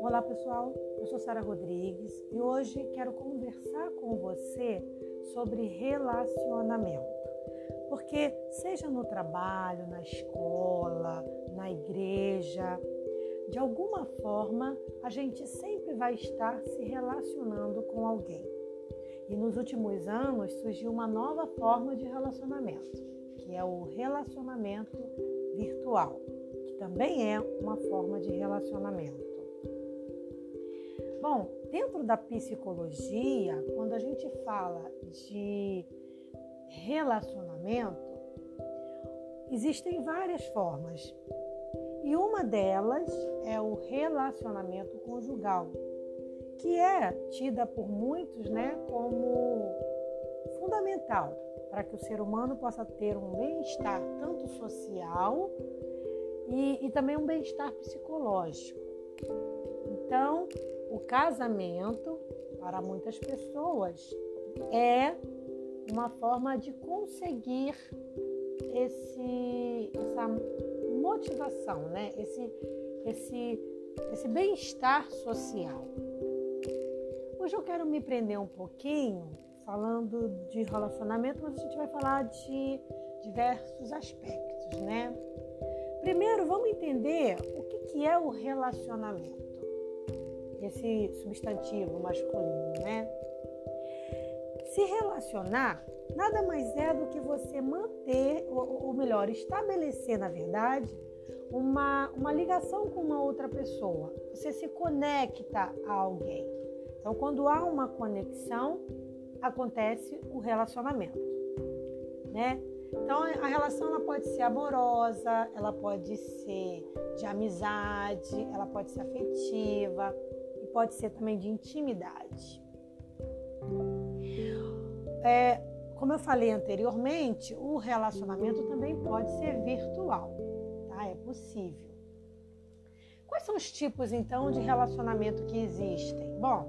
Olá pessoal, eu sou Sara Rodrigues e hoje quero conversar com você sobre relacionamento. Porque seja no trabalho, na escola, na igreja, de alguma forma a gente sempre vai estar se relacionando com alguém. E nos últimos anos surgiu uma nova forma de relacionamento, que é o relacionamento virtual, que também é uma forma de relacionamento. Bom, dentro da psicologia, quando a gente fala de relacionamento, existem várias formas. E uma delas é o relacionamento conjugal, que é tida por muitos né, como fundamental para que o ser humano possa ter um bem-estar tanto social e, e também um bem-estar psicológico. Então, o casamento, para muitas pessoas, é uma forma de conseguir esse, essa motivação, né? esse, esse, esse bem-estar social. Hoje eu quero me prender um pouquinho falando de relacionamento, mas a gente vai falar de diversos aspectos, né? Primeiro, vamos entender o que, é o relacionamento esse substantivo masculino, né? Se relacionar nada mais é do que você manter, ou melhor, estabelecer, na verdade, uma, uma ligação com uma outra pessoa. Você se conecta a alguém. Então, quando há uma conexão, acontece o relacionamento, né? Então, a relação ela pode ser amorosa, ela pode ser de amizade, ela pode ser afetiva, pode ser também de intimidade. É, como eu falei anteriormente, o relacionamento também pode ser virtual, tá? É possível. Quais são os tipos então de relacionamento que existem? Bom,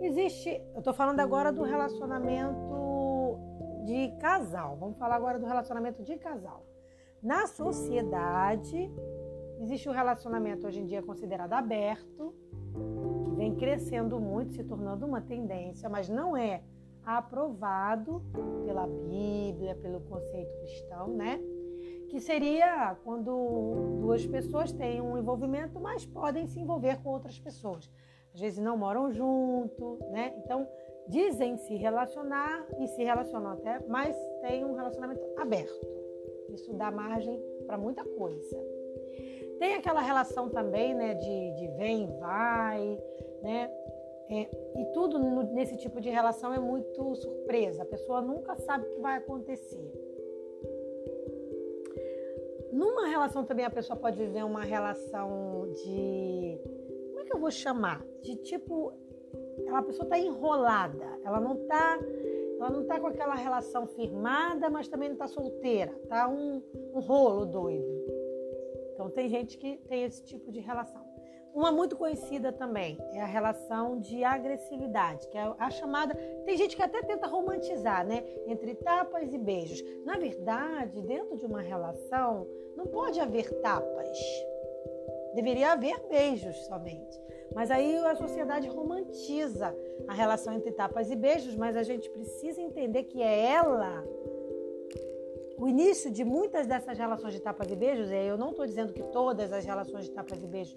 existe, eu estou falando agora do relacionamento de casal. Vamos falar agora do relacionamento de casal. Na sociedade, existe o relacionamento hoje em dia considerado aberto, vem crescendo muito, se tornando uma tendência, mas não é aprovado pela Bíblia, pelo conceito cristão, né? Que seria quando duas pessoas têm um envolvimento, mas podem se envolver com outras pessoas. Às vezes não moram junto, né? Então dizem se relacionar e se relacionam até, mas tem um relacionamento aberto. Isso dá margem para muita coisa. Tem aquela relação também, né, de, de vem e vai, né? É, e tudo no, nesse tipo de relação é muito surpresa. A pessoa nunca sabe o que vai acontecer. Numa relação também a pessoa pode viver uma relação de. Que eu vou chamar? De tipo. A pessoa está enrolada. Ela não está. Ela não tá com aquela relação firmada, mas também não está solteira. Tá um, um rolo doido. Então tem gente que tem esse tipo de relação. Uma muito conhecida também é a relação de agressividade, que é a chamada. Tem gente que até tenta romantizar, né? Entre tapas e beijos. Na verdade, dentro de uma relação, não pode haver tapas. Deveria haver beijos somente. Mas aí a sociedade romantiza a relação entre tapas e beijos, mas a gente precisa entender que é ela o início de muitas dessas relações de tapas e beijos, eu não estou dizendo que todas as relações de tapas e beijos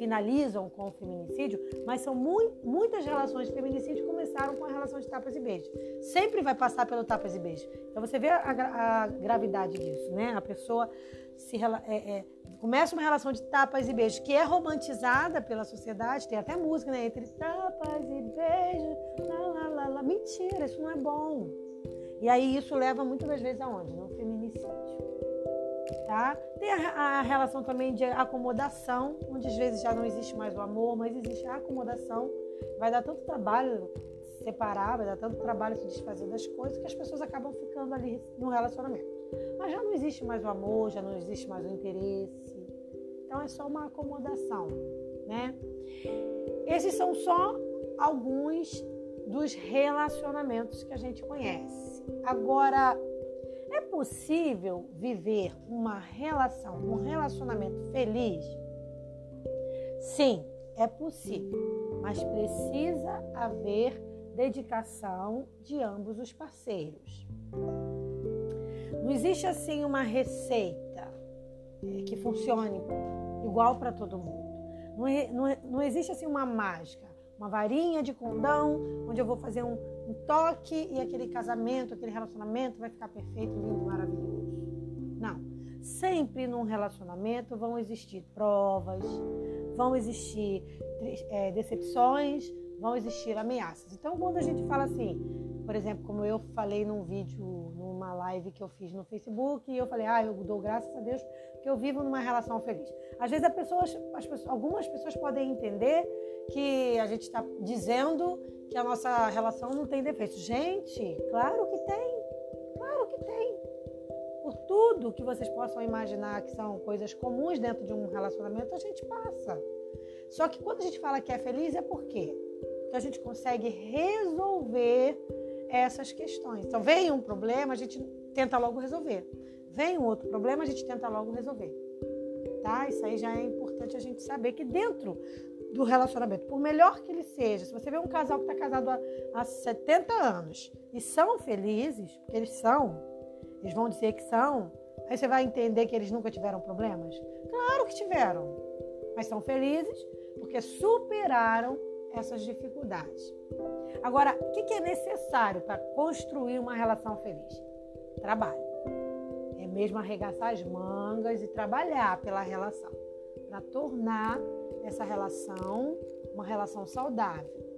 finalizam com o feminicídio, mas são mu muitas relações de feminicídio começaram com a relação de tapas e beijos. Sempre vai passar pelo tapas e beijos. Então você vê a, a, gravidade disso, né? A pessoa se é, é, começa uma relação de tapas e beijos que é romantizada pela sociedade, tem até música, né? Entre tapas e beijos, lá, lá, lá, lá. Mentira, isso não é bom. E aí isso leva muitas vezes aonde? No feminicídio tá? Tem a, a, relação também de acomodação, onde às vezes já não existe mais o amor, mas existe a acomodação. Vai dar tanto trabalho separar, vai dar tanto trabalho se desfazer das coisas que as pessoas acabam ficando ali no relacionamento. Mas já não existe mais o amor, já não existe mais o interesse. Então é só uma acomodação, né? Esses são só alguns dos relacionamentos que a gente conhece. Agora, possível viver uma relação, um relacionamento feliz? Sim, é possível, mas precisa haver dedicação de ambos os parceiros. Não existe assim uma receita é, que funcione igual para todo mundo. Não, não, não existe assim uma mágica, uma varinha de condão, onde eu vou fazer um, um toque e aquele casamento, aquele relacionamento vai ficar perfeito, lindo, maravilhoso. Não. Sempre num relacionamento vão existir provas, vão existir é, decepções, vão existir ameaças. Então, quando a gente fala assim, por exemplo, como eu falei num vídeo, numa live que eu fiz no Facebook, e eu falei, ah, eu dou graças a Deus que eu vivo numa relação feliz. Às vezes, as pessoas, algumas pessoas podem entender que a gente está dizendo que a nossa relação não tem defeitos. Gente, claro que tem. Claro que tem. Por tudo que vocês possam imaginar que são coisas comuns dentro de um relacionamento, a gente passa. Só que quando a gente fala que é feliz, é por quê? Porque a gente consegue resolver essas questões. Então, vem um problema, a gente tenta logo resolver. Vem um outro problema, a gente tenta logo resolver. Tá? Isso aí já é importante a gente saber que dentro do relacionamento, por melhor que ele seja, se você vê um casal que está casado há, há 70 anos e são felizes, porque eles são, eles vão dizer que são, aí você vai entender que eles nunca tiveram problemas? Claro que tiveram, mas são felizes porque superaram essas dificuldades. Agora, o que é necessário para construir uma relação feliz? Trabalho. É mesmo arregaçar as mangas e trabalhar pela relação, para tornar essa relação uma relação saudável.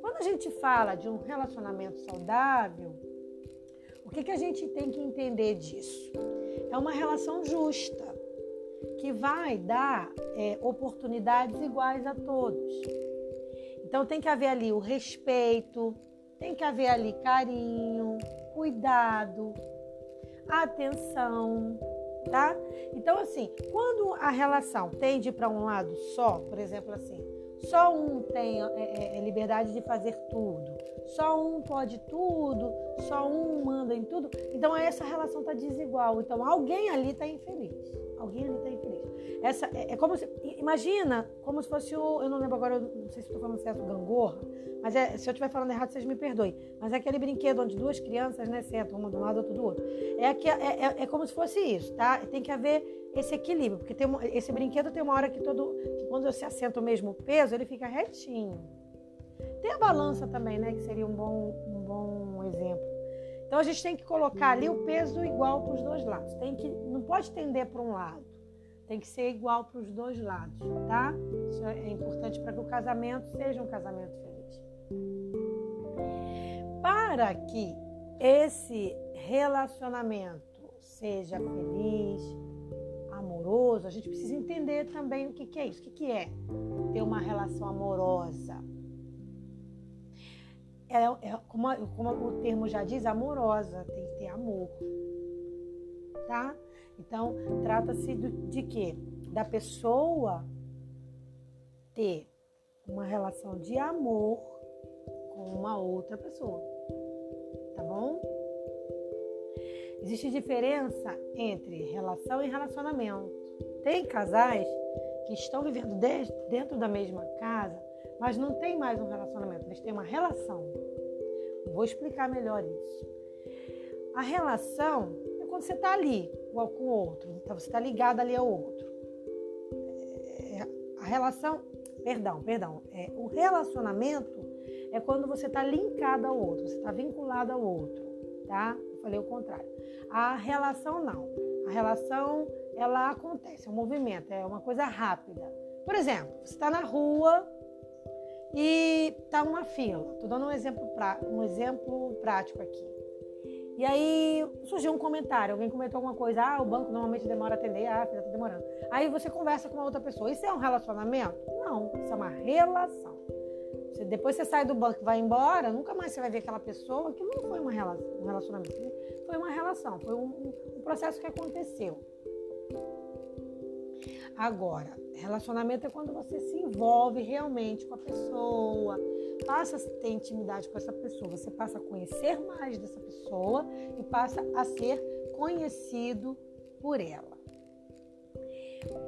Quando a gente fala de um relacionamento saudável, o que, que a gente tem que entender disso? É uma relação justa, que vai dar é, oportunidades iguais a todos. Então tem que haver ali o respeito, tem que haver ali carinho, cuidado, atenção, tá? Então, assim, quando a relação tende para um lado só, por exemplo, assim, só um tem é, é, é, liberdade de fazer tudo, só um pode tudo, só um manda em tudo, então essa relação está desigual. Então, alguém ali está infeliz. Alguém ali está infeliz. Essa, é, é, como se. Imagina como se fosse o. Eu não lembro agora, não sei se estou falando certo, gangorra, mas é, se eu estiver falando errado, vocês me perdoem. Mas é aquele brinquedo onde duas crianças, né, sentam, uma do lado, outra do outro. É, aqui, é, é, é, como se fosse isso, tá? Tem que haver esse equilíbrio, porque tem esse brinquedo tem uma hora que todo. que quando você assenta o mesmo peso, ele fica retinho. Tem a balança também, né? Que seria um bom, um bom exemplo. Então a gente tem que colocar ali o peso igual para os dois lados. Tem que, não pode tender para um lado. Tem que ser igual para os dois lados, tá? Isso é importante para que o casamento seja um casamento feliz. Para que esse relacionamento seja feliz, amoroso, a gente precisa entender também o que, que é isso. O que, que é ter uma relação amorosa? É, é como, como o termo já diz, amorosa, tem que ter amor, tá? Então, trata-se de quê? Da pessoa ter uma relação de amor com uma outra pessoa. Tá bom? Existe diferença entre relação e relacionamento. Tem casais que estão vivendo dentro da mesma casa, mas não tem mais um relacionamento, eles têm uma relação. Vou explicar melhor isso. A relação é quando você está ali, com o outro. Então você está ligado ali ao outro. É, a relação, perdão, perdão, é, o relacionamento é quando você está linkado ao outro, você está vinculado ao outro, tá? Eu falei o contrário. A relação não. A relação ela acontece, é um movimento, é uma coisa rápida. Por exemplo, você está na rua e está uma fila. Estou dando um exemplo, pra, um exemplo prático aqui. E aí surgiu um comentário, alguém comentou alguma coisa, ah, o banco normalmente demora a atender, ah, tá demorando. Aí você conversa com uma outra pessoa. Isso é um relacionamento? Não, isso é uma relação. Você, depois você sai do banco e vai embora, nunca mais você vai ver aquela pessoa. Aquilo não foi uma relação, um relacionamento, foi uma relação, foi um, um processo que aconteceu. Agora, relacionamento é quando você se envolve realmente com a pessoa, passa a ter intimidade com essa pessoa, você passa a conhecer mais dessa pessoa e passa a ser conhecido por ela.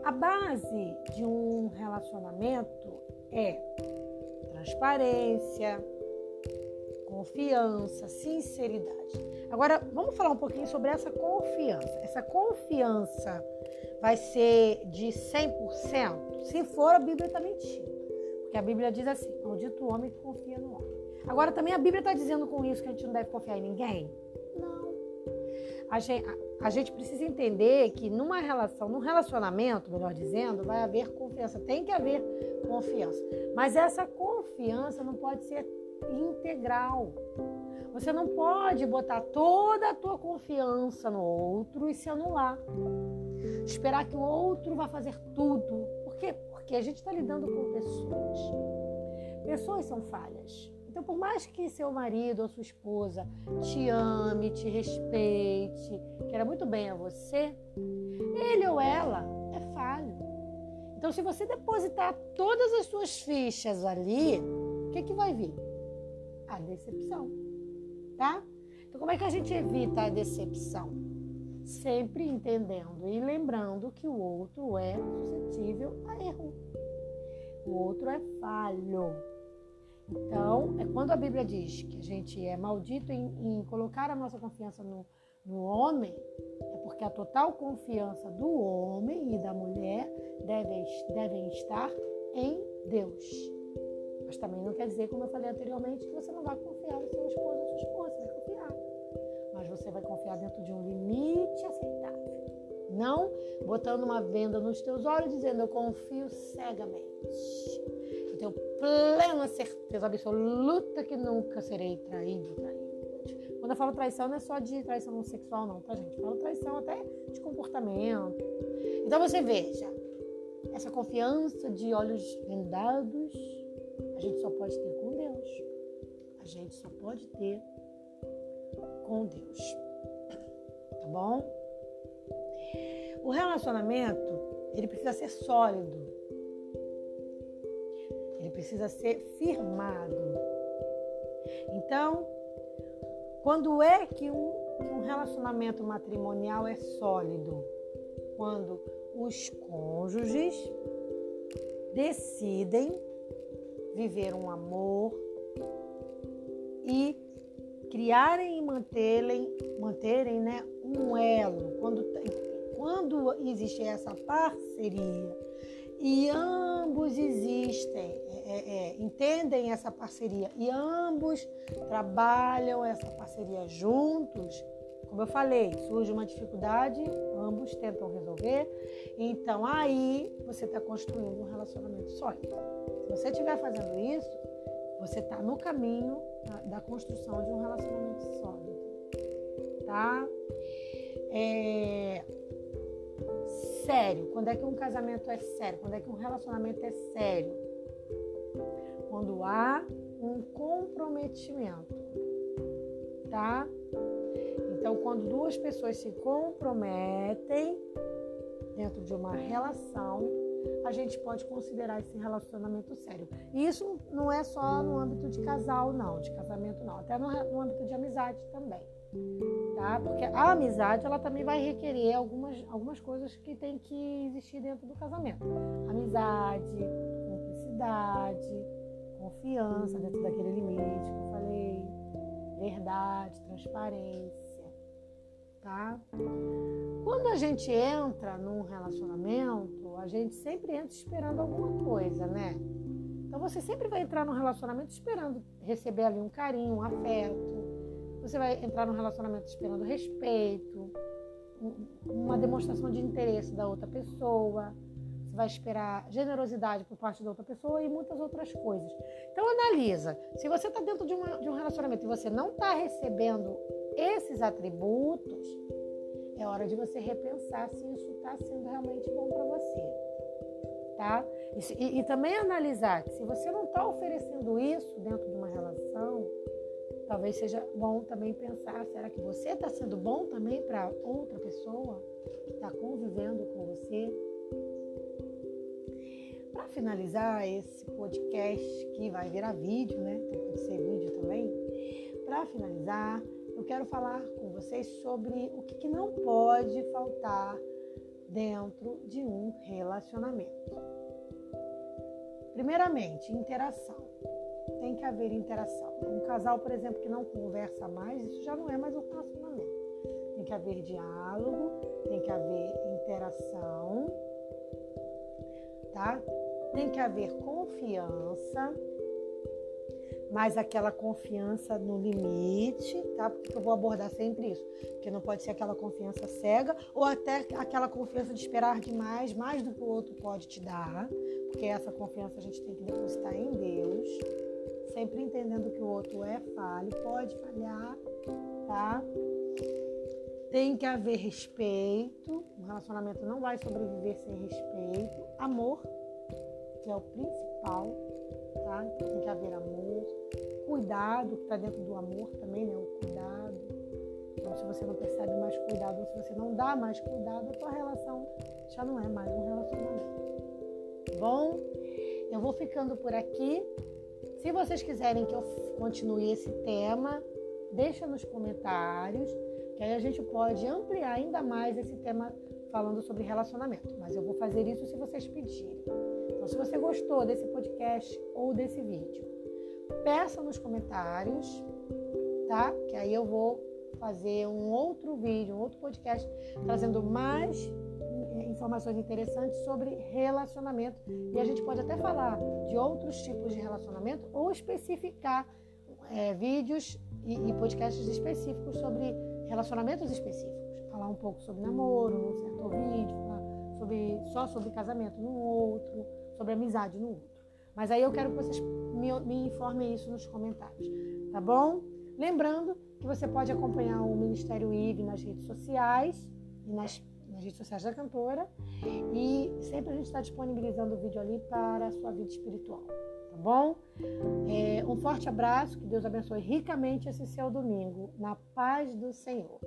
A base de um relacionamento é transparência, confiança, sinceridade. Agora, vamos falar um pouquinho sobre essa confiança. Essa confiança vai ser de 100%? Se for, a Bíblia está mentindo. Porque a Bíblia diz assim: maldito o homem que confia no homem. Agora, também a Bíblia está dizendo com isso que a gente não deve confiar em ninguém? Não. A gente, a, a gente precisa entender que numa relação, num relacionamento, melhor dizendo, vai haver confiança. Tem que haver confiança. Mas essa confiança não pode ser integral. Você não pode botar toda a tua confiança no outro e se anular. Esperar que o outro vá fazer tudo. Por quê? Porque a gente está lidando com pessoas. Pessoas são falhas. Então, por mais que seu marido ou sua esposa te ame, te respeite, queira muito bem a você, ele ou ela é falho. Então, se você depositar todas as suas fichas ali, o que, que vai vir? A decepção, tá? Então, como é que a gente evita a decepção? Sempre entendendo e lembrando que o outro é suscetível a erro. O outro é falho. Então, é quando a Bíblia diz que a gente é maldito em, em colocar a nossa confiança no, no homem, é porque a total confiança do homem e da mulher deve, devem estar em Deus. Mas também não quer dizer, como eu falei anteriormente, que você não vai confiar no seu esposo ou sua esposa, você vai confiar. Mas você vai confiar dentro de um limite aceitável. Não botando uma venda nos teus olhos dizendo eu confio cegamente. Eu tenho plena certeza absoluta que nunca serei traído, traído. Quando eu falo traição, não é só de traição sexual, não, tá, gente? Eu falo traição até de comportamento. Então você veja, essa confiança de olhos vendados, a gente só pode ter com Deus. A gente só pode ter com Deus. Tá bom? O relacionamento, ele precisa ser sólido. Ele precisa ser firmado. Então, quando é que um, um relacionamento matrimonial é sólido? Quando os cônjuges decidem viver um amor e criarem e manterem, manterem né, um elo. Quando, quando existe essa parceria e ambos existem, é, é, é, entendem essa parceria e ambos trabalham essa parceria juntos, como eu falei, surge uma dificuldade, ambos tentam resolver, então aí você está construindo um relacionamento sólido. Se você estiver fazendo isso, você está no caminho da, construção de um relacionamento sólido, tá? É, sério. Quando é que um casamento é sério? Quando é que um relacionamento é sério? Quando há um comprometimento, tá? Então, quando duas pessoas se comprometem dentro de uma relação, a gente pode considerar esse relacionamento sério. E isso não é só no âmbito de casal, não, de casamento, não, até no, no âmbito de amizade também tá? Porque a amizade ela também vai requerer algumas, algumas coisas que tem que existir dentro do casamento. Amizade, cumplicidade, confiança dentro daquele limite que eu falei, verdade, transparência, tá? Quando a gente entra num relacionamento, a gente sempre entra esperando alguma coisa, né? Então você sempre vai entrar num relacionamento esperando receber ali um carinho, um afeto, você vai entrar num relacionamento esperando respeito, uma demonstração de interesse da outra pessoa. Você vai esperar generosidade por parte da outra pessoa e muitas outras coisas. Então analisa. Se você está dentro de, uma, de um relacionamento e você não está recebendo esses atributos, é hora de você repensar se isso está sendo realmente bom para você. Tá? E, e, também analisar que se você não está oferecendo isso dentro de uma relação, Talvez seja bom também pensar: será que você está sendo bom também para outra pessoa que está convivendo com você? Para finalizar esse podcast que vai virar vídeo, né? Então pode ser vídeo também. Para finalizar, eu quero falar com vocês sobre o que, não pode faltar dentro de um relacionamento. Primeiramente, interação. Tem que haver interação. Um casal, por exemplo, que não conversa mais, isso já não é mais um relacionamento. Tem que haver diálogo, tem que haver interação, tá? Tem que haver confiança, mas aquela confiança no limite, tá? Porque eu vou abordar sempre isso. Porque não pode ser aquela confiança cega ou até aquela confiança de esperar demais, mais do que o outro pode te dar. Porque essa confiança a gente tem que depositar em Deus, sempre entendendo que o outro é falho, pode falhar, tá? Tem que haver respeito. Um relacionamento não vai sobreviver sem respeito. Amor, que é o principal, tá? Tem que haver amor. Cuidado, que está dentro do amor também, né? O cuidado. Então, se você não percebe mais cuidado, ou se você não dá mais cuidado, a tua relação já não é mais um relacionamento bom? Eu vou ficando por aqui. Se vocês quiserem que eu continue esse tema, deixa nos comentários, que aí a gente pode ampliar ainda mais esse tema falando sobre relacionamento. Mas eu vou fazer isso se vocês pedirem. Então, se você gostou desse podcast ou desse vídeo, peça nos comentários, tá? Que aí eu vou fazer um outro vídeo, um outro podcast trazendo mais informações interessantes sobre relacionamento. E a gente pode até falar de outros tipos de relacionamento ou especificar é, vídeos e, e, podcasts específicos sobre relacionamentos específicos. Falar um pouco sobre namoro num certo vídeo, falar sobre, só sobre casamento no outro, sobre amizade no outro. Mas aí eu quero que vocês me, me informem isso nos comentários, tá bom? Lembrando que você pode acompanhar o Ministério IVE nas redes sociais e nas nas redes sociais da cantora. E sempre a gente está disponibilizando o vídeo ali para a sua vida espiritual, tá bom? É, um forte abraço, que Deus abençoe ricamente esse seu domingo, na paz do Senhor.